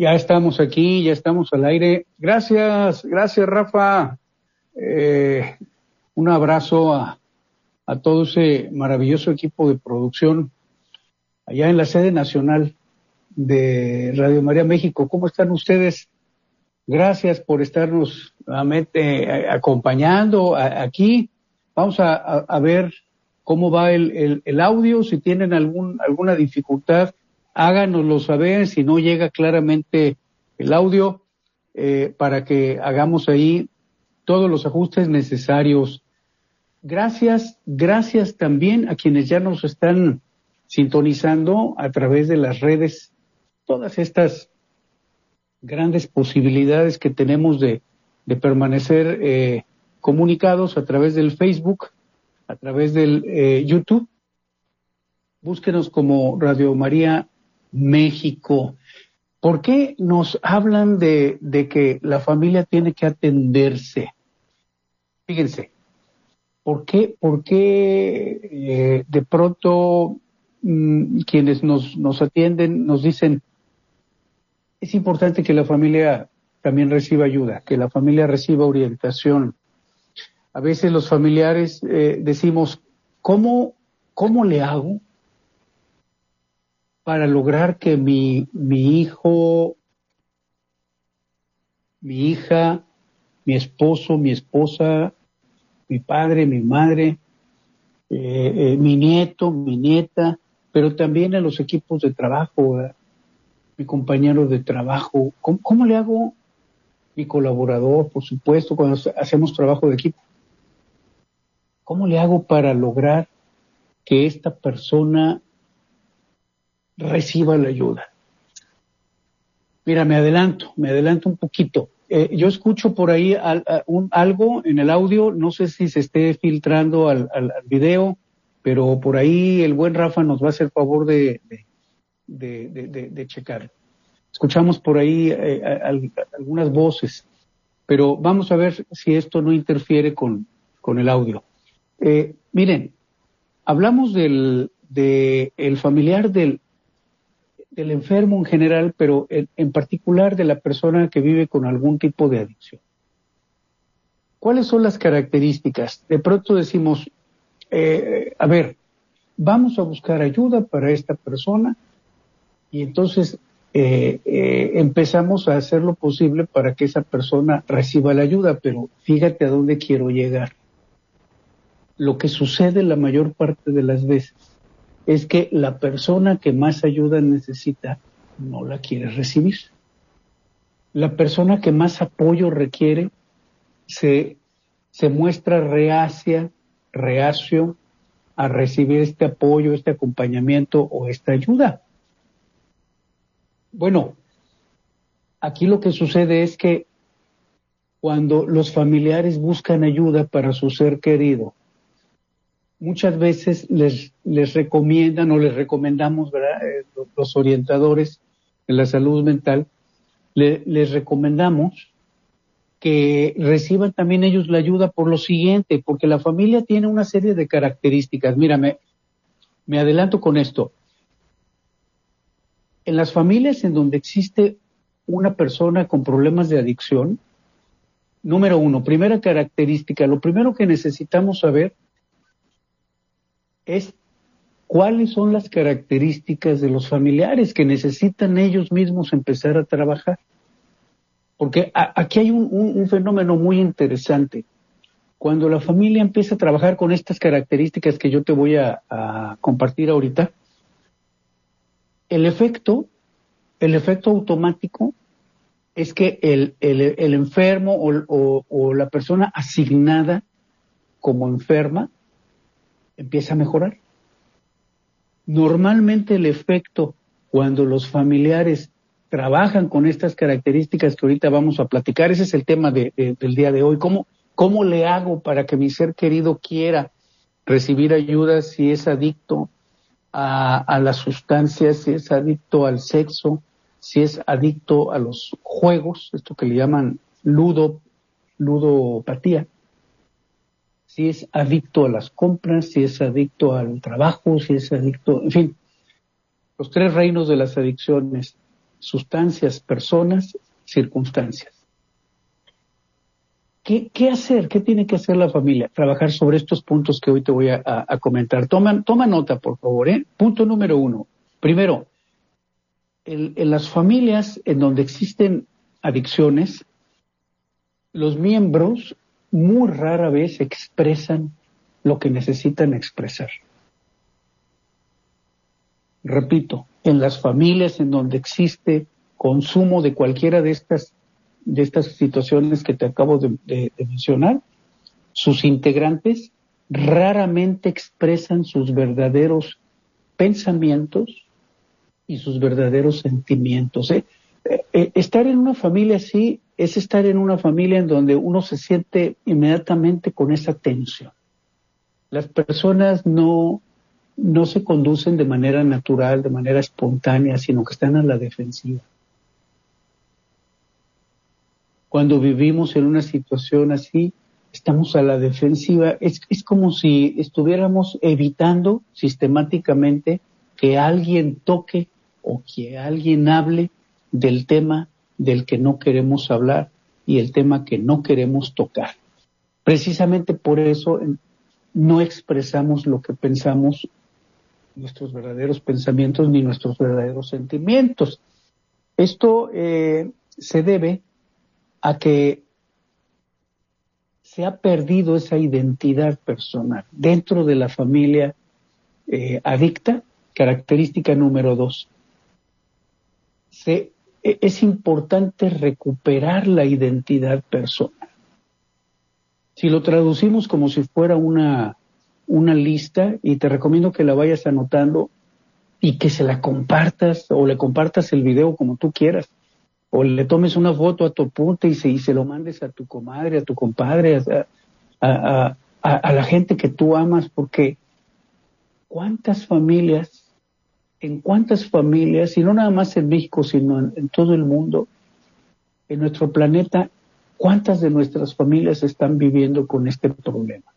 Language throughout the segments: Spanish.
Ya estamos aquí, ya estamos al aire. Gracias, gracias Rafa. Eh, un abrazo a, todo ese maravilloso equipo de producción allá en la sede nacional de Radio María México. ¿Cómo están ustedes? Gracias por estarnos nuevamente acompañando aquí. Vamos a, a, ver cómo va el, el, el, audio, si tienen algún, alguna dificultad háganoslo saber si no llega claramente el audio eh, para que hagamos ahí todos los ajustes necesarios. Gracias, gracias también a quienes ya nos están sintonizando a través de las redes, todas estas grandes posibilidades que tenemos de, de permanecer eh, comunicados a través del Facebook, a través del eh, YouTube. Búsquenos como Radio María México. ¿Por qué nos hablan de, de que la familia tiene que atenderse? Fíjense, ¿por qué, por qué eh, de pronto mmm, quienes nos, nos atienden nos dicen, es importante que la familia también reciba ayuda, que la familia reciba orientación? A veces los familiares eh, decimos, ¿cómo, ¿cómo le hago para lograr que mi, mi hijo, mi hija, mi esposo, mi esposa, mi padre, mi madre, eh, eh, mi nieto, mi nieta, pero también a los equipos de trabajo, mi compañero de trabajo. ¿Cómo, ¿Cómo, le hago? Mi colaborador, por supuesto, cuando hacemos trabajo de equipo. ¿Cómo le hago para lograr que esta persona reciba la ayuda. Mira, me adelanto, me adelanto un poquito. Eh, yo escucho por ahí algo en el audio, no sé si se esté filtrando al, al, video, pero por ahí el buen Rafa nos va a hacer favor de, de, checar. Escuchamos por ahí eh, al, algunas voces, pero vamos a ver si esto no interfiere con, con el audio. Eh, miren, hablamos del de familiar del, del enfermo en general, pero en, particular de la persona que vive con algún tipo de adicción. ¿Cuáles son las características? De pronto decimos, eh, a ver, vamos a buscar ayuda para esta persona y entonces eh, eh, empezamos a hacer lo posible para que esa persona reciba la ayuda, pero fíjate a dónde quiero llegar. Lo que sucede la mayor parte de las veces es que la persona que más ayuda necesita no la quiere recibir. La persona que más apoyo requiere se, se muestra reacia, reacio a recibir este apoyo, este acompañamiento o esta ayuda. Bueno, aquí lo que sucede es que cuando los familiares buscan ayuda para su ser querido, muchas veces les, les recomiendan o les recomendamos, ¿verdad? Eh, los orientadores de la salud mental, le, les recomendamos que reciban también ellos la ayuda por lo siguiente, porque la familia tiene una serie de características. Mírame, me adelanto con esto. En las familias en donde existe una persona con problemas de adicción, número uno, primera característica, lo primero que necesitamos saber es cuáles son las características de los familiares que necesitan ellos mismos empezar a trabajar. Porque aquí hay un, fenómeno muy interesante. Cuando la familia empieza a trabajar con estas características que yo te voy a, compartir ahorita, el efecto, el efecto automático es que el, el, enfermo o, la persona asignada como enferma empieza a mejorar. Normalmente el efecto cuando los familiares trabajan con estas características que ahorita vamos a platicar, ese es el tema de, del día de hoy, ¿Cómo, ¿cómo le hago para que mi ser querido quiera recibir ayuda si es adicto a, a las sustancias, si es adicto al sexo, si es adicto a los juegos, esto que le llaman ludo, ludopatía, si es adicto a las compras, si es adicto al trabajo, si es adicto, en fin, los tres reinos de las adicciones, sustancias, personas, circunstancias. ¿Qué, hacer? ¿Qué tiene que hacer la familia? Trabajar sobre estos puntos que hoy te voy a, comentar. Toma, nota, por favor. ¿eh? Punto número uno. Primero, en las familias en donde existen adicciones, los miembros muy rara vez expresan lo que necesitan expresar. Repito, en las familias en donde existe consumo de cualquiera de estas, de estas situaciones que te acabo de mencionar, sus integrantes raramente expresan sus verdaderos pensamientos, y sus verdaderos sentimientos. ¿eh? Eh, eh, estar en una familia así es estar en una familia en donde uno se siente inmediatamente con esa tensión. Las personas no, no se conducen de manera natural, de manera espontánea, sino que están a la defensiva. Cuando vivimos en una situación así, estamos a la defensiva. Es, es como si estuviéramos evitando sistemáticamente que alguien toque o que alguien hable del tema del que no queremos hablar y el tema que no queremos tocar. Precisamente por eso no expresamos lo que pensamos, nuestros verdaderos pensamientos ni nuestros verdaderos sentimientos. Esto eh, se debe a que se ha perdido esa identidad personal dentro de la familia eh, adicta, característica número dos e, es importante recuperar la identidad personal. Si lo traducimos como si fuera una, una lista, y te recomiendo que la vayas anotando y que se la compartas o le compartas el video como tú quieras, o le tomes una foto a tu punta y se, y se lo mandes a tu comadre, a tu compadre, a, a la gente que tú amas, porque ¿cuántas familias en cuántas familias, y no nada más en México, sino en, todo el mundo, en nuestro planeta, cuántas de nuestras familias están viviendo con este problema.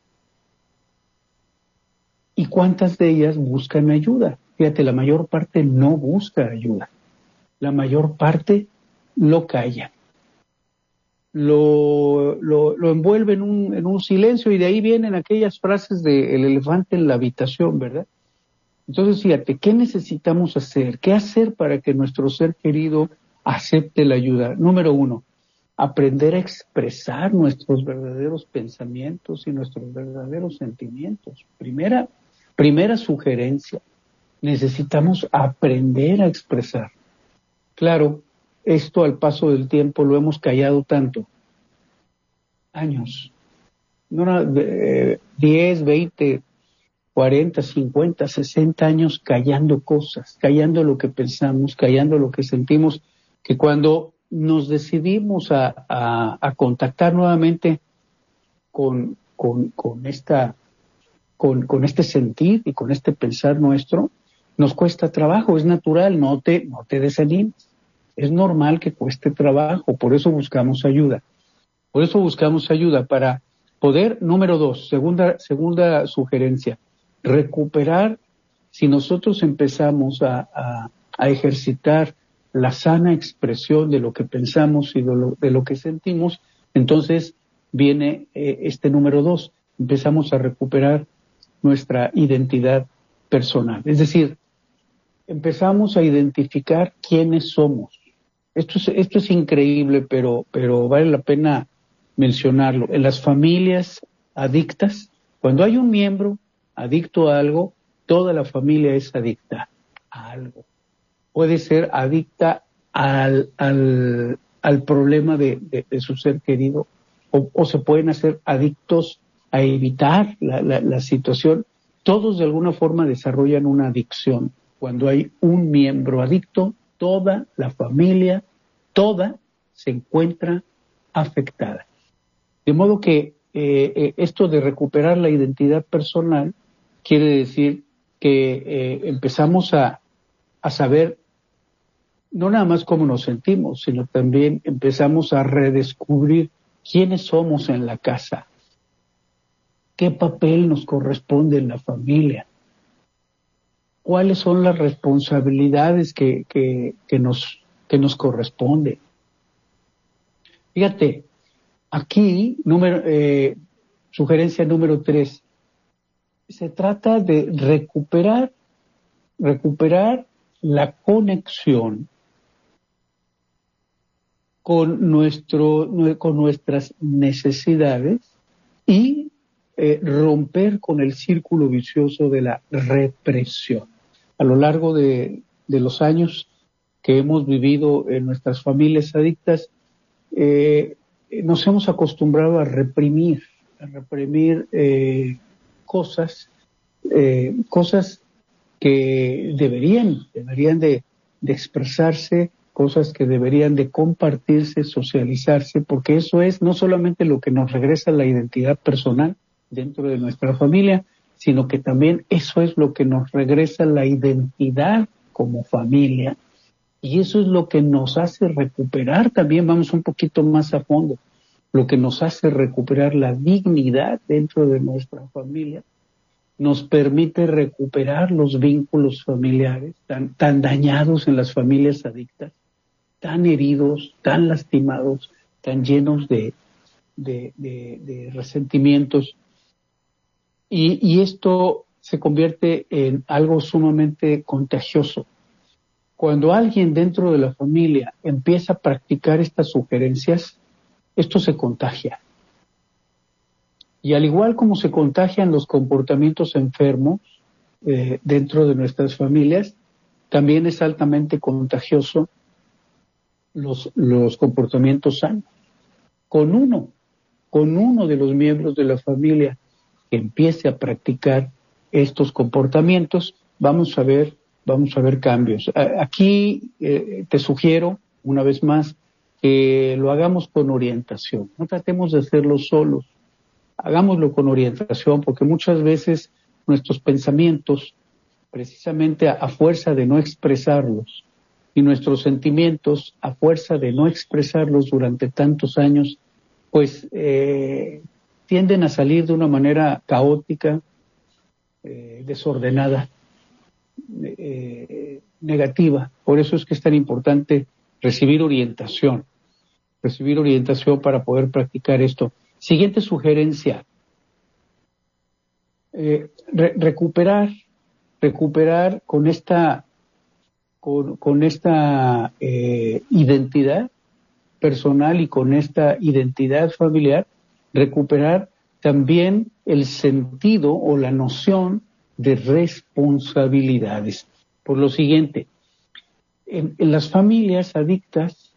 Y cuántas de ellas buscan ayuda. Fíjate, la mayor parte no busca ayuda. La mayor parte lo calla. Lo, lo, lo envuelve en un, en un silencio y de ahí vienen aquellas frases de el elefante en la habitación, ¿verdad? Entonces, fíjate, ¿qué necesitamos hacer? ¿Qué hacer para que nuestro ser querido acepte la ayuda? Número uno, aprender a expresar nuestros verdaderos pensamientos y nuestros verdaderos sentimientos. Primera, primera sugerencia, necesitamos aprender a expresar. Claro, esto al paso del tiempo lo hemos callado tanto. Años. No, 10, 20, 40, 50, 60 años callando cosas, callando lo que pensamos, callando lo que sentimos, que cuando nos decidimos a, a, contactar nuevamente con, con, con esta, con, con, este sentir y con este pensar nuestro, nos cuesta trabajo, es natural, no te, no te desanimes. Es normal que cueste trabajo, por eso buscamos ayuda. Por eso buscamos ayuda para poder, número dos, segunda, segunda sugerencia, recuperar, si nosotros empezamos a, ejercitar la sana expresión de lo que pensamos y de lo, que sentimos, entonces viene eh, este número dos, empezamos a recuperar nuestra identidad personal. Es decir, empezamos a identificar quiénes somos. Esto es, esto es increíble, pero, pero vale la pena mencionarlo. En las familias adictas, cuando hay un miembro adicto a algo, toda la familia es adicta a algo. puede ser adicta al, al, al problema de, de, su ser querido o, se pueden hacer adictos a evitar la, la, la situación. Todos de alguna forma desarrollan una adicción. Cuando hay un miembro adicto, toda la familia, toda se encuentra afectada. De modo que eh, eh, esto de recuperar la identidad personal quiere decir que eh, empezamos a, a saber no nada más cómo nos sentimos, sino también empezamos a redescubrir quiénes somos en la casa, qué papel nos corresponde en la familia, cuáles son las responsabilidades que, que, que nos, que nos corresponden. Fíjate, aquí, número, eh, sugerencia número tres, se trata de recuperar, recuperar la conexión con, nuestro, con nuestras necesidades y eh, romper con el círculo vicioso de la represión. A lo largo de, de los años que hemos vivido en nuestras familias adictas, eh, nos hemos acostumbrado a reprimir, a reprimir eh, cosas, eh, cosas que deberían, deberían de, de expresarse, cosas que deberían de compartirse, socializarse, porque eso es no solamente lo que nos regresa la identidad personal dentro de nuestra familia, sino que también eso es lo que nos regresa la identidad como familia. Y eso es lo que nos hace recuperar también, vamos un poquito más a fondo, lo que nos hace recuperar la dignidad dentro de nuestra familia, nos permite recuperar los vínculos familiares tan, dañados en las familias adictas, tan heridos, tan lastimados, tan llenos de, resentimientos. Y esto se convierte en algo sumamente contagioso cuando alguien dentro de la familia empieza a practicar estas sugerencias, esto se contagia. Y al igual como se contagian los comportamientos enfermos eh, dentro de nuestras familias, también es altamente contagioso los, los comportamientos sanos. Con uno, con uno de los miembros de la familia que empiece a practicar estos comportamientos, vamos a ver vamos a ver cambios. Aquí eh, te sugiero, una vez más, que lo hagamos con orientación. No tratemos de hacerlo solos. Hagámoslo con orientación porque muchas veces nuestros pensamientos, precisamente a, fuerza de no expresarlos, y nuestros sentimientos, a fuerza de no expresarlos durante tantos años, pues eh, tienden a salir de una manera caótica, eh, desordenada eh, negativa. Por eso es que es tan importante recibir orientación, recibir orientación para poder practicar esto. Siguiente sugerencia, eh, recuperar, recuperar con esta, con, esta eh, identidad personal y con esta identidad familiar, recuperar también el sentido o la noción de responsabilidades. Por lo siguiente, en, las familias adictas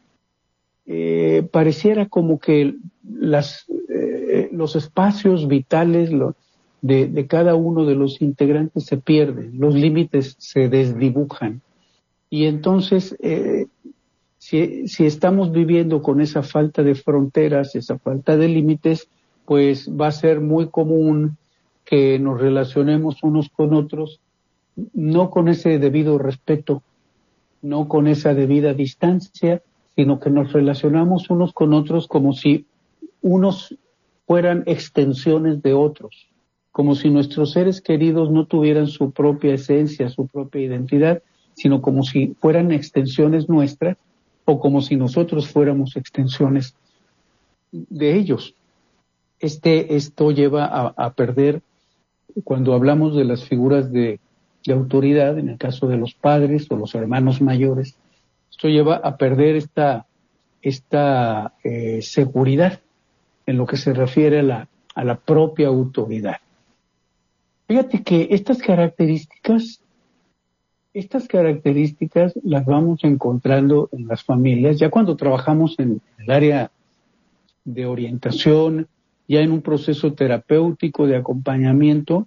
eh, pareciera como que las, eh, los espacios vitales de, de, cada uno de los integrantes se pierden, los límites se desdibujan. Y entonces, eh, si, si estamos viviendo con esa falta de fronteras, esa falta de límites, pues va a ser muy común que nos relacionemos unos con otros, no con ese debido respeto, no con esa debida distancia, sino que nos relacionamos unos con otros como si unos fueran extensiones de otros, como si nuestros seres queridos no tuvieran su propia esencia, su propia identidad, sino como si fueran extensiones nuestras o como si nosotros fuéramos extensiones de ellos. Este, esto lleva a, a perder cuando hablamos de las figuras de, autoridad, en el caso de los padres o los hermanos mayores, esto lleva a perder esta, esta eh, seguridad en lo que se refiere a la, a la propia autoridad. Fíjate que estas características estas características las vamos encontrando en las familias, ya cuando trabajamos en el área de orientación, ya en un proceso terapéutico de acompañamiento,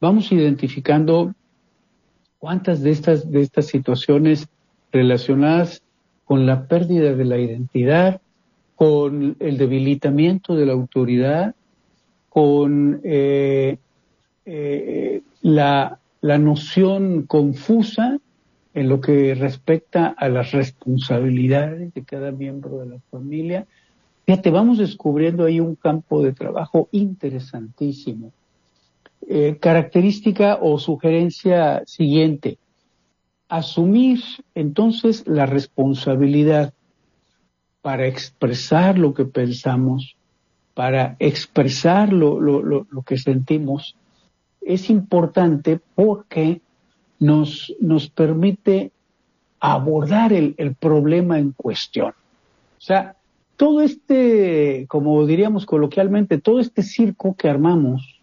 vamos identificando cuántas de estas, de estas situaciones relacionadas con la pérdida de la identidad, con el debilitamiento de la autoridad, con eh, eh, la, noción confusa en lo que respecta a las responsabilidades de cada miembro de la familia. Fíjate, vamos descubriendo ahí un campo de trabajo interesantísimo. Eh, característica o sugerencia siguiente. Asumir entonces la responsabilidad para expresar lo que pensamos, para expresar lo, lo, lo que sentimos, es importante porque nos, nos permite abordar el, el, problema en cuestión. O sea, todo este, como diríamos coloquialmente, todo este circo que armamos,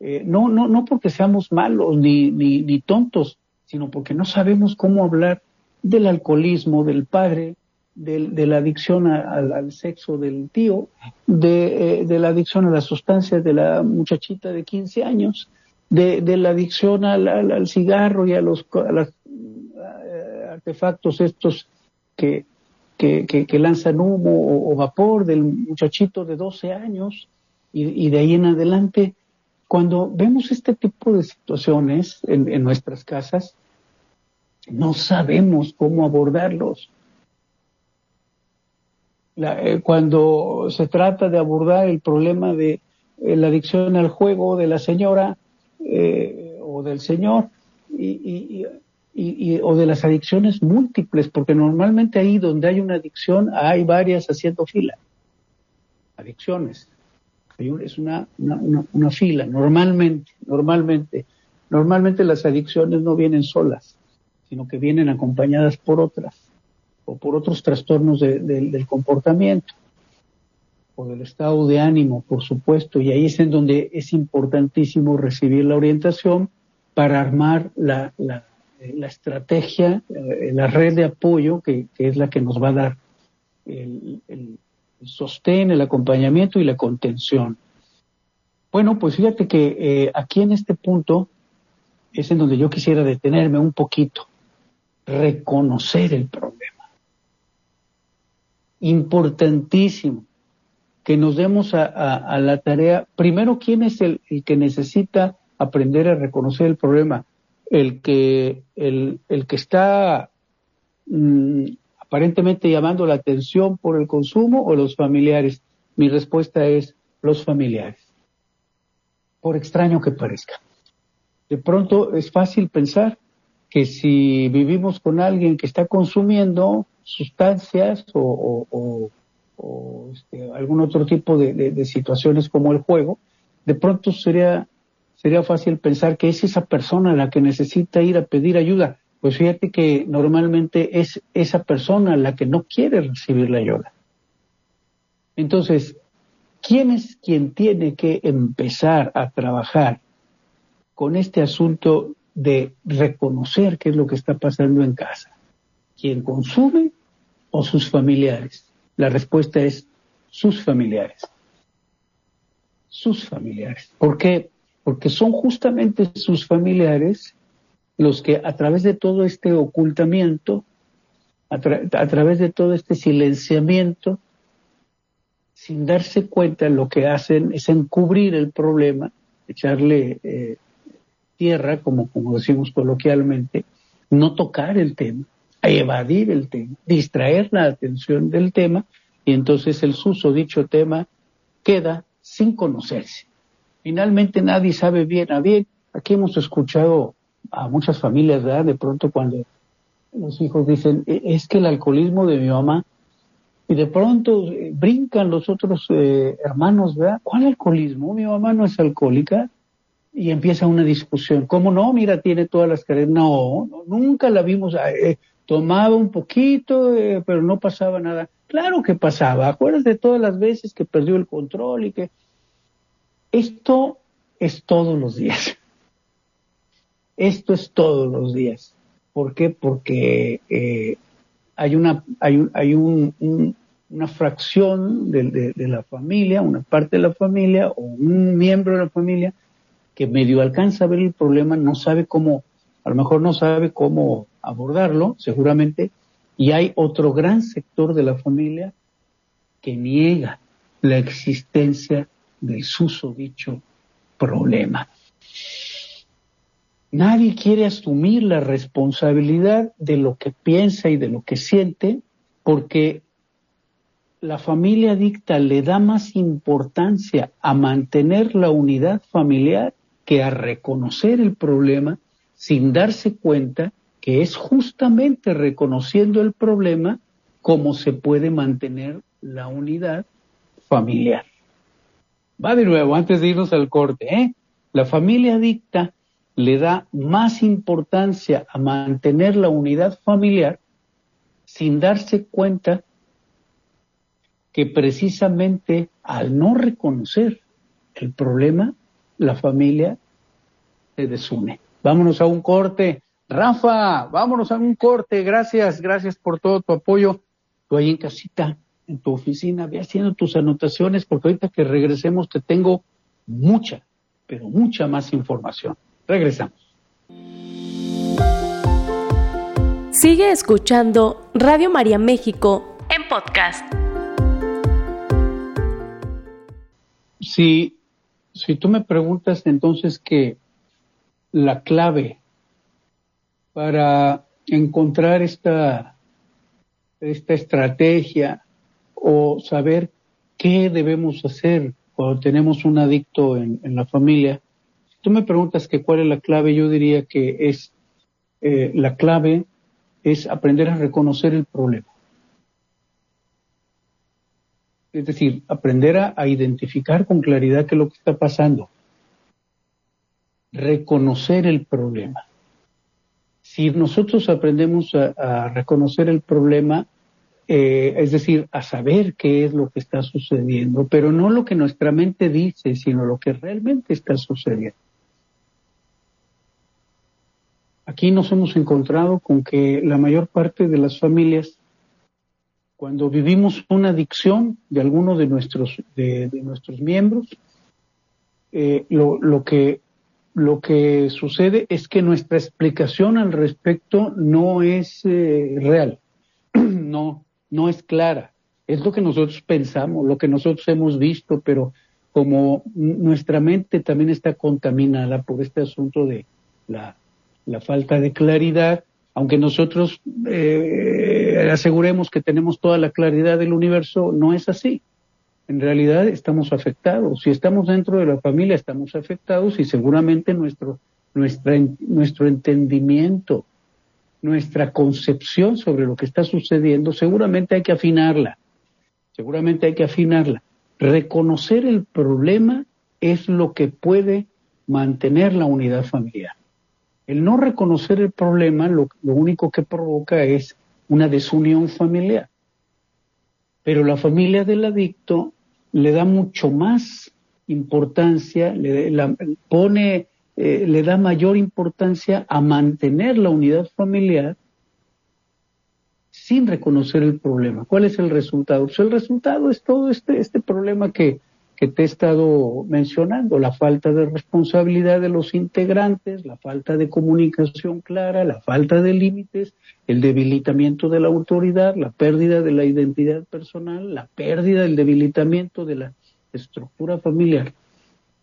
eh, no, no, no porque seamos malos ni, ni, ni, tontos, sino porque no sabemos cómo hablar del alcoholismo del padre, de, la adicción al sexo del tío, de, eh, de, la adicción a las sustancias de la muchachita de 15 años, de, la adicción al, cigarro y a los eh, artefactos estos que, que, lanzan humo o, vapor del muchachito de 12 años y, de ahí en adelante. Cuando vemos este tipo de situaciones en, nuestras casas, no sabemos cómo abordarlos. Eh, cuando se trata de abordar el problema de eh, la adicción al juego de la señora, eh, o del Señor y, o de las adicciones múltiples, porque normalmente ahí donde hay una adicción hay varias haciendo fila. Adicciones. Es una, una, una fila, normalmente, normalmente. Normalmente las adicciones no vienen solas, sino que vienen acompañadas por otras o por otros trastornos del comportamiento o del estado de ánimo, por supuesto, y ahí es en donde es importantísimo recibir la orientación para armar la, la, estrategia, eh, la red de apoyo que, es la que nos va a dar el, el, sostén, el acompañamiento y la contención. Bueno, pues fíjate que eh, aquí en este punto es en donde yo quisiera detenerme un poquito, reconocer el problema. Importantísimo que nos demos a, la tarea, primero, ¿quién es el, que necesita aprender a reconocer el problema? El que, el, el que está mm, aparentemente llamando la atención por el consumo o los familiares. Mi respuesta es los familiares, por extraño que parezca. De pronto es fácil pensar que si vivimos con alguien que está consumiendo sustancias o este, algún otro tipo de, situaciones como el juego, de pronto sería, sería fácil pensar que es esa persona la que necesita ir a pedir ayuda. Pues fíjate que normalmente es esa persona la que no quiere recibir la ayuda. Entonces, ¿quién es quien tiene que empezar a trabajar con este asunto de reconocer qué es lo que está pasando en casa? ¿Quién consume o sus familiares? La respuesta es sus familiares. Sus familiares. ¿Por qué? Porque son justamente sus familiares los que a través de todo este ocultamiento, a, través de todo este silenciamiento, sin darse cuenta lo que hacen es encubrir el problema, echarle eh, tierra, como, como decimos coloquialmente, no tocar el tema, evadir el tema, distraer la atención del tema y entonces el dicho tema queda sin conocerse. Finalmente nadie sabe bien a bien. Aquí hemos escuchado a muchas familias, ¿verdad? De pronto cuando los hijos dicen, e, es que el alcoholismo de mi mamá, y de pronto eh, brincan los otros eh, hermanos, ¿verdad? ¿Cuál alcoholismo? Mi mamá no es alcohólica. Y empieza una discusión. ¿Cómo no? Mira, tiene todas las carencias. No, nunca la vimos. Eh, tomaba un poquito, eh, pero no pasaba nada. Claro que pasaba. Acuérdate de todas las veces que perdió el control y que esto es todos los días. Esto es todos los días. ¿Por qué? Porque eh, hay una, hay, hay un, una fracción de, de, la familia, una parte de la familia o un miembro de la familia que medio alcanza a ver el problema, no sabe cómo, a lo mejor no sabe cómo abordarlo, seguramente, y hay otro gran sector de la familia que niega la existencia del susodicho problema. Nadie quiere asumir la responsabilidad de lo que piensa y de lo que siente porque la familia adicta le da más importancia a mantener la unidad familiar que a reconocer el problema sin darse cuenta que es justamente reconociendo el problema cómo se puede mantener la unidad familiar. Va de nuevo, antes de irnos al corte, ¿eh? La familia adicta le da más importancia a mantener la unidad familiar sin darse cuenta que precisamente al no reconocer el problema, la familia se desune. Vámonos a un corte. Rafa, vámonos a un corte. Gracias, gracias por todo tu apoyo. Tú ahí en casita, en tu oficina, ve haciendo tus anotaciones porque ahorita que regresemos te tengo mucha, pero mucha más información. Regresamos. Sigue escuchando Radio María México en podcast. Si, si tú me preguntas entonces que la clave para encontrar esta, esta estrategia o saber qué debemos hacer cuando tenemos un adicto en, en la familia, tú me preguntas que cuál es la clave, yo diría que es eh, la clave es aprender a reconocer el problema. Es decir, aprender a, identificar con claridad qué es lo que está pasando. Reconocer el problema. Si nosotros aprendemos a, reconocer el problema, eh, es decir, a saber qué es lo que está sucediendo, pero no lo que nuestra mente dice, sino lo que realmente está sucediendo. Aquí nos hemos encontrado con que la mayor parte de las familias, cuando vivimos una adicción de alguno de nuestros, de, nuestros miembros, eh, lo, que, lo que sucede es que nuestra explicación al respecto no es eh, real, no, no es clara. Es lo que nosotros pensamos, lo que nosotros hemos visto, pero como nuestra mente también está contaminada por este asunto de la la falta de claridad, aunque nosotros eh, aseguremos que tenemos toda la claridad del universo, no es así. En realidad estamos afectados. Si estamos dentro de la familia, estamos afectados y seguramente nuestro, nuestra, nuestro entendimiento, nuestra concepción sobre lo que está sucediendo, seguramente hay que afinarla. Seguramente hay que afinarla. Reconocer el problema es lo que puede mantener la unidad familiar. El no reconocer el problema lo, único que provoca es una desunión familiar. Pero la familia del adicto le da mucho más importancia, le, pone, eh, le da mayor importancia a mantener la unidad familiar sin reconocer el problema. ¿Cuál es el resultado? Pues el resultado es todo este, este problema que, que te he estado mencionando, la falta de responsabilidad de los integrantes, la falta de comunicación clara, la falta de límites, el debilitamiento de la autoridad, la pérdida de la identidad personal, la pérdida del debilitamiento de la estructura familiar.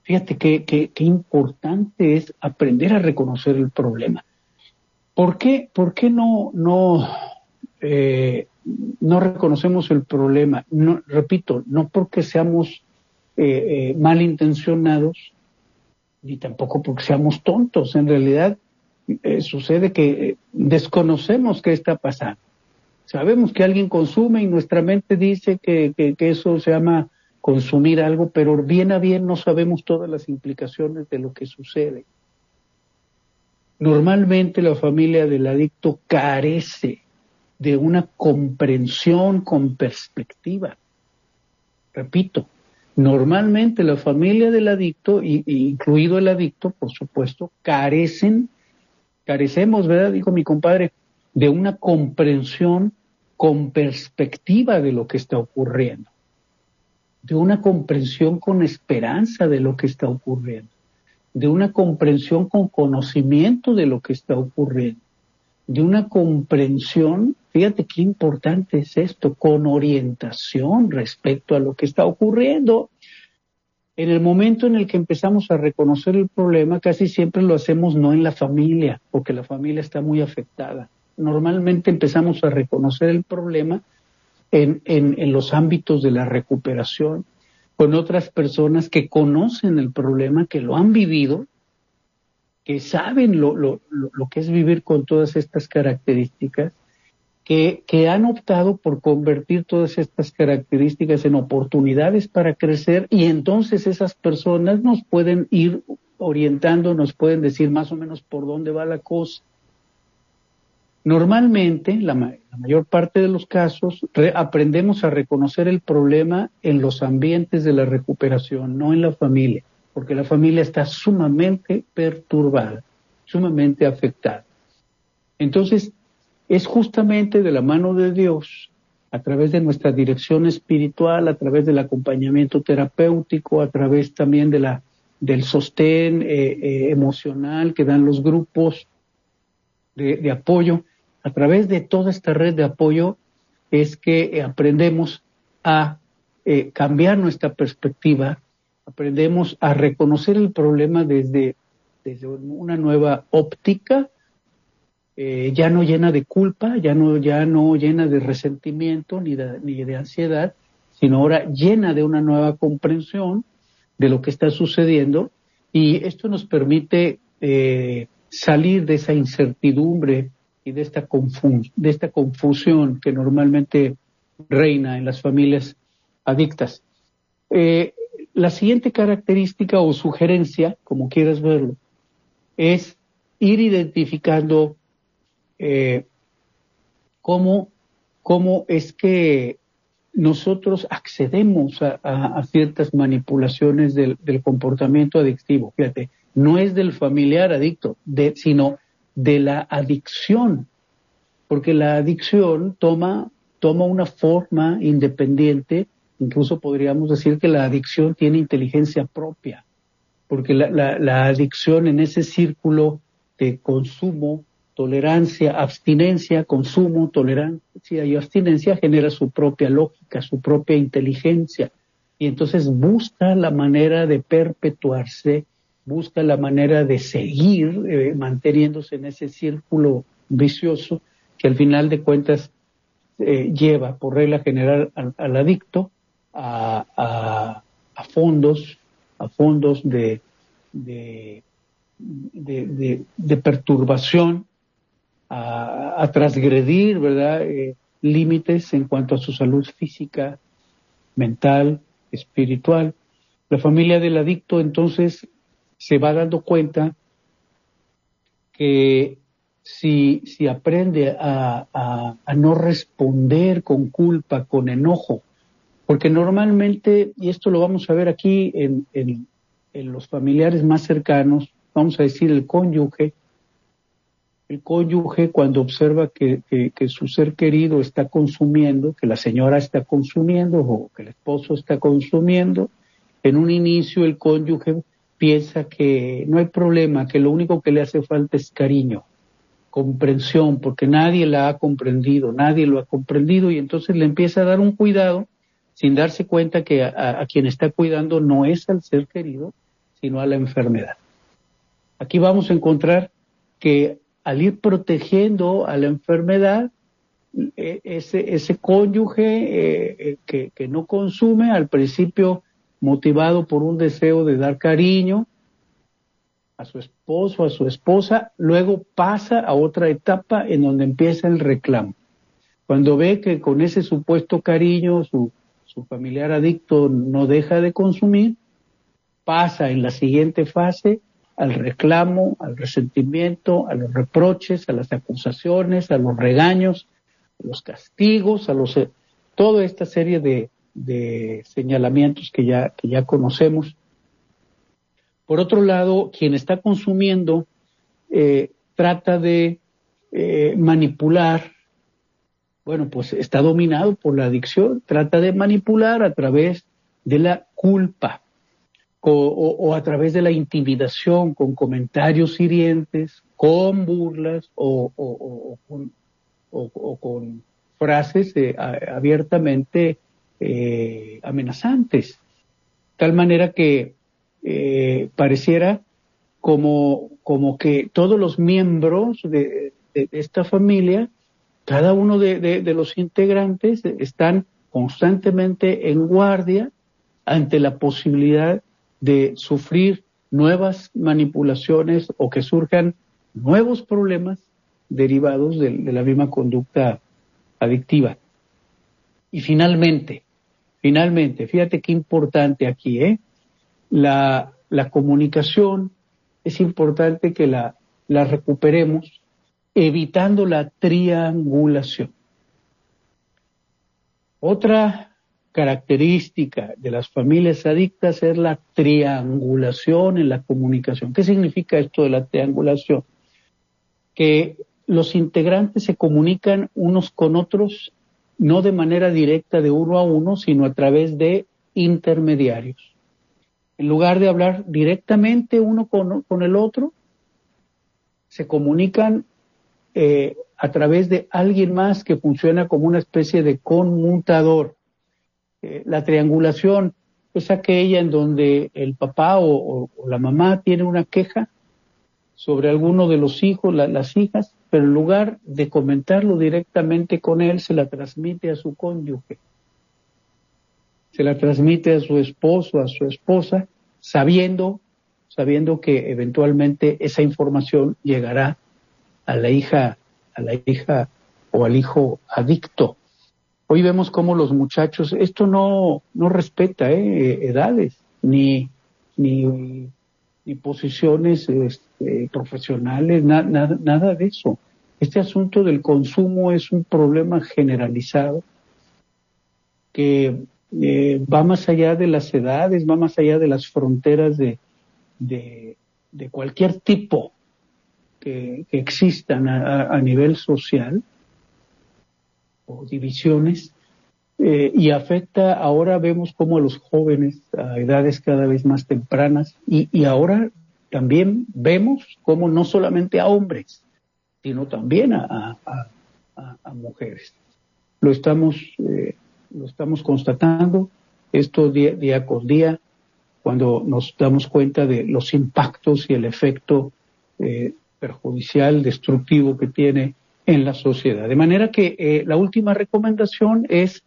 Fíjate qué, qué, importante es aprender a reconocer el problema. ¿Por qué, por qué no, no, eh, no reconocemos el problema? Repito, no porque seamos eh, eh, malintencionados, ni tampoco porque seamos tontos. En realidad eh, sucede que desconocemos qué está pasando. Sabemos que alguien consume y nuestra mente dice que, que, eso se llama consumir algo, pero bien a bien no sabemos todas las implicaciones de lo que sucede. Normalmente la familia del adicto carece de una comprensión con perspectiva. Repito, Normalmente la familia del adicto, incluido el adicto, por supuesto, carecen carecemos, ¿verdad? Dijo mi compadre, de una comprensión con perspectiva de lo que está ocurriendo, de una comprensión con esperanza de lo que está ocurriendo, de una comprensión con conocimiento de lo que está ocurriendo, de una comprensión, fíjate qué importante es esto, con orientación respecto a lo que está ocurriendo. En el momento en el que empezamos a reconocer el problema, casi siempre lo hacemos no en la familia, porque la familia está muy afectada. Normalmente empezamos a reconocer el problema en, en, los ámbitos de la recuperación, con otras personas que conocen el problema, que lo han vivido, que saben lo, lo, lo que es vivir con todas estas características que, han optado por convertir todas estas características en oportunidades para crecer y entonces esas personas nos pueden ir orientando, nos pueden decir más o menos por dónde va la cosa. Normalmente, la, mayor parte de los casos, aprendemos a reconocer el problema en los ambientes de la recuperación, no en la familia, porque la familia está sumamente perturbada, sumamente afectada. Entonces, es justamente de la mano de Dios, a través de nuestra dirección espiritual, a través del acompañamiento terapéutico, a través también de la, del sostén eh, eh, emocional que dan los grupos de, apoyo, a través de toda esta red de apoyo es que aprendemos a eh, cambiar nuestra perspectiva, aprendemos a reconocer el problema desde, desde una nueva óptica, eh, ya no llena de culpa, ya no, ya no llena de resentimiento ni de, ni de ansiedad, sino ahora llena de una nueva comprensión de lo que está sucediendo y esto nos permite eh, salir de esa incertidumbre y de esta, de esta confusión que normalmente reina en las familias adictas. Eh, la siguiente característica o sugerencia, como quieras verlo, es ir identificando eh, cómo, cómo es que nosotros accedemos a, ciertas manipulaciones del, comportamiento adictivo. Fíjate, no es del familiar adicto, sino de la adicción, porque la adicción toma, toma una forma independiente, incluso podríamos decir que la adicción tiene inteligencia propia, porque la adicción en ese círculo de consumo tolerancia, abstinencia, consumo, tolerancia y abstinencia genera su propia lógica, su propia inteligencia. Y entonces busca la manera de perpetuarse, busca la manera de seguir eh, manteniéndose en ese círculo vicioso que al final de cuentas eh, lleva por regla general al, adicto a, fondos, a fondos de, de, de perturbación a, transgredir, ¿verdad? Eh, límites en cuanto a su salud física, mental, espiritual. La familia del adicto entonces se va dando cuenta que si, si aprende a, a, no responder con culpa, con enojo, porque normalmente, y esto lo vamos a ver aquí en, en, en los familiares más cercanos, vamos a decir el cónyuge, el cónyuge cuando observa que, su ser querido está consumiendo, que la señora está consumiendo o que el esposo está consumiendo, en un inicio el cónyuge piensa que no hay problema, que lo único que le hace falta es cariño, comprensión, porque nadie la ha comprendido, nadie lo ha comprendido y entonces le empieza a dar un cuidado sin darse cuenta que a quien está cuidando no es al ser querido, sino a la enfermedad. Aquí vamos a encontrar que al ir protegiendo a la enfermedad, e, ese, ese cónyuge eh, eh, que, que, no consume, al principio motivado por un deseo de dar cariño a su esposo, a su esposa, luego pasa a otra etapa en donde empieza el reclamo. Cuando ve que con ese supuesto cariño su, su familiar adicto no deja de consumir, pasa en la siguiente fase al reclamo, al resentimiento, a los reproches, a las acusaciones, a los regaños, a los castigos, a los eh, toda esta serie de, de señalamientos que ya, que ya conocemos. Por otro lado, quien está consumiendo eh, trata de eh, manipular, bueno, pues está dominado por la adicción, trata de manipular a través de la culpa o, a través de la intimidación con comentarios hirientes, con burlas o, con, frases eh, abiertamente eh, amenazantes. Tal manera que eh, pareciera como, como que todos los miembros de, esta familia, cada uno de, los integrantes están constantemente en guardia ante la posibilidad de sufrir nuevas manipulaciones o que surjan nuevos problemas derivados de, la misma conducta adictiva. Y finalmente, finalmente, fíjate qué importante aquí, ¿eh? La, la comunicación es importante que la, la recuperemos evitando la triangulación. Otra característica de las familias adictas es la triangulación en la comunicación. ¿Qué significa esto de la triangulación? Que los integrantes se comunican unos con otros no de manera directa de uno a uno, sino a través de intermediarios. En lugar de hablar directamente uno con, el otro, se comunican eh, a través de alguien más que funciona como una especie de conmutador. Eh, la triangulación es aquella en donde el papá o, la mamá tiene una queja sobre alguno de los hijos, las hijas, pero en lugar de comentarlo directamente con él, se la transmite a su cónyuge, se la transmite a su esposo, a su esposa, sabiendo, sabiendo que eventualmente esa información llegará a la hija, a la hija o al hijo adicto. Hoy vemos cómo los muchachos, esto no, no respeta ¿eh? edades ni, ni, posiciones este, profesionales, nada de eso. Este asunto del consumo es un problema generalizado que eh, va más allá de las edades, va más allá de las fronteras de, de, cualquier tipo que, existan a, nivel social divisiones eh, y afecta, ahora vemos como a los jóvenes a edades cada vez más tempranas y, y ahora también vemos como no solamente a hombres, sino también a, a, mujeres. Lo estamos, eh, lo estamos constatando esto día, día con día cuando nos damos cuenta de los impactos y el efecto eh, perjudicial, destructivo que tiene en la sociedad. De manera que eh, la última recomendación es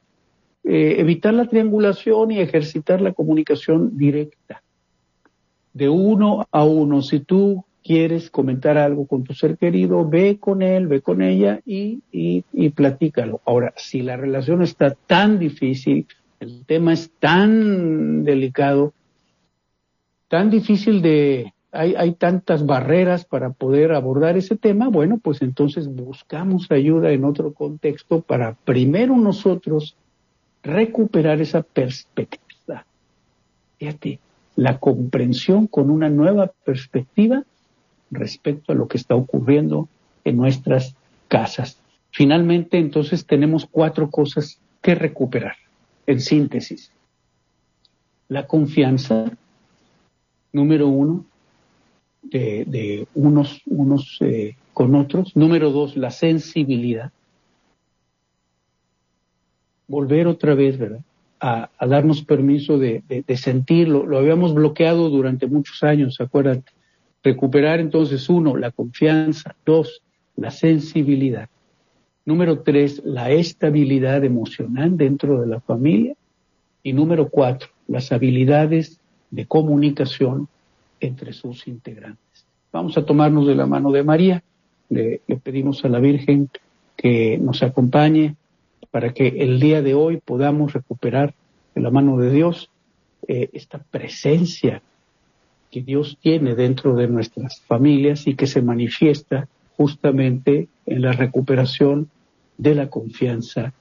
eh, evitar la triangulación y ejercitar la comunicación directa, de uno a uno. Si tú quieres comentar algo con tu ser querido, ve con él, ve con ella y, y, y platícalo. Ahora, si la relación está tan difícil, el tema es tan delicado, tan difícil de, hay, tantas barreras para poder abordar ese tema, bueno, pues entonces buscamos ayuda en otro contexto para primero nosotros recuperar esa perspectiva. Fíjate, la comprensión con una nueva perspectiva respecto a lo que está ocurriendo en nuestras casas. Finalmente, entonces, tenemos cuatro cosas que recuperar, en síntesis. La confianza, número uno, de, unos, unos eh, con otros. Número dos, la sensibilidad. Volver otra vez, ¿verdad? A, darnos permiso de, sentirlo. Lo habíamos bloqueado durante muchos años, acuérdate. Recuperar entonces, uno, la confianza. Dos, la sensibilidad. Número tres, la estabilidad emocional dentro de la familia. Y número cuatro, las habilidades de comunicación entre sus integrantes. Vamos a tomarnos de la mano de María, le, pedimos a la Virgen que nos acompañe para que el día de hoy podamos recuperar de la mano de Dios eh, esta presencia que Dios tiene dentro de nuestras familias y que se manifiesta justamente en la recuperación de la confianza,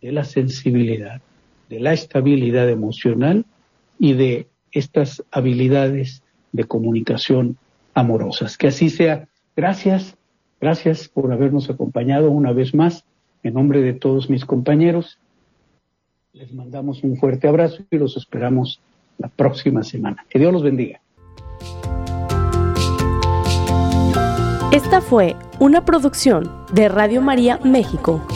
de la sensibilidad, de la estabilidad emocional y de estas habilidades de comunicación amorosas. Que así sea. Gracias Gracias por habernos acompañado una vez más. En nombre de todos mis compañeros, les mandamos un fuerte abrazo y los esperamos la próxima semana. Que Dios los bendiga. Esta fue una producción de Radio María México.